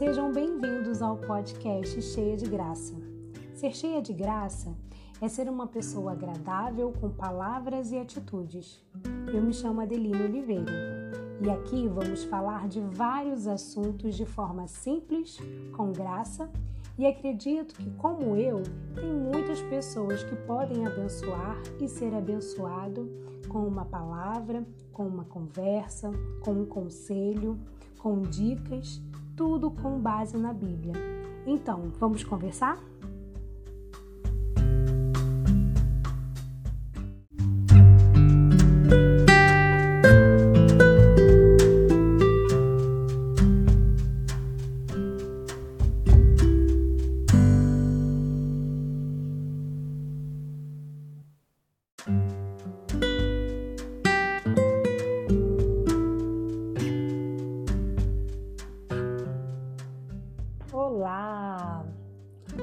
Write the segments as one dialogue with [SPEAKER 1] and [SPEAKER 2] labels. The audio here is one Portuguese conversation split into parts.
[SPEAKER 1] Sejam bem-vindos ao podcast Cheia de Graça. Ser cheia de graça é ser uma pessoa agradável com palavras e atitudes. Eu me chamo Adelina Oliveira e aqui vamos falar de vários assuntos de forma simples, com graça e acredito que, como eu, tem muitas pessoas que podem abençoar e ser abençoado com uma palavra, com uma conversa, com um conselho, com dicas tudo com base na Bíblia. Então, vamos conversar? Olá!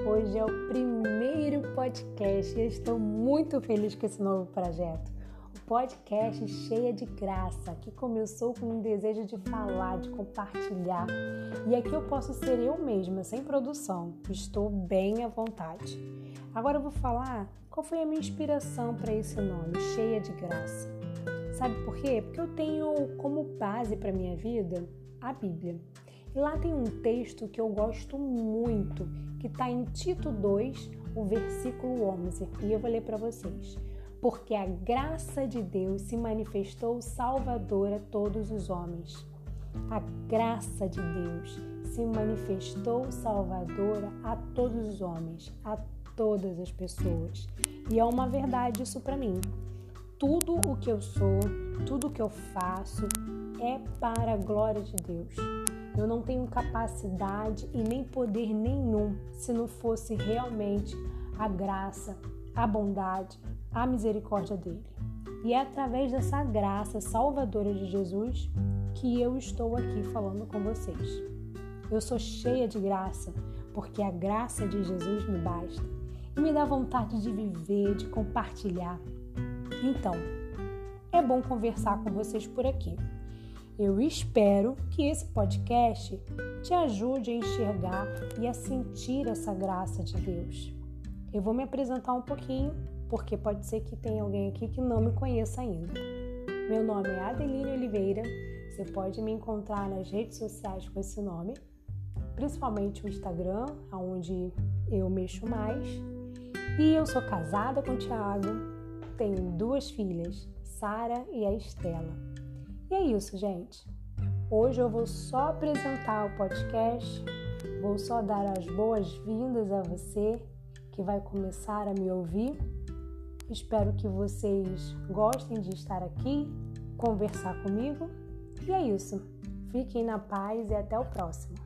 [SPEAKER 1] Hoje é o primeiro podcast e estou muito feliz com esse novo projeto. O podcast cheia de graça, que começou com um desejo de falar, de compartilhar. E aqui eu posso ser eu mesma, sem produção. Estou bem à vontade. Agora eu vou falar qual foi a minha inspiração para esse nome, cheia de graça. Sabe por quê? Porque eu tenho como base para minha vida a Bíblia. Lá tem um texto que eu gosto muito, que está em Tito 2, o versículo 11, e eu vou ler para vocês. Porque a graça de Deus se manifestou salvadora a todos os homens. A graça de Deus se manifestou salvadora a todos os homens, a todas as pessoas. E é uma verdade isso para mim. Tudo o que eu sou, tudo o que eu faço é para a glória de Deus. Eu não tenho capacidade e nem poder nenhum se não fosse realmente a graça, a bondade, a misericórdia dele. E é através dessa graça salvadora de Jesus que eu estou aqui falando com vocês. Eu sou cheia de graça porque a graça de Jesus me basta e me dá vontade de viver, de compartilhar. Então, é bom conversar com vocês por aqui. Eu espero que esse podcast te ajude a enxergar e a sentir essa graça de Deus. Eu vou me apresentar um pouquinho, porque pode ser que tenha alguém aqui que não me conheça ainda. Meu nome é Adeline Oliveira. Você pode me encontrar nas redes sociais com esse nome, principalmente o Instagram, onde eu mexo mais. E eu sou casada com o Thiago, tenho duas filhas, Sara e a Estela. E é isso, gente. Hoje eu vou só apresentar o podcast, vou só dar as boas-vindas a você que vai começar a me ouvir. Espero que vocês gostem de estar aqui, conversar comigo. E é isso. Fiquem na paz e até o próximo.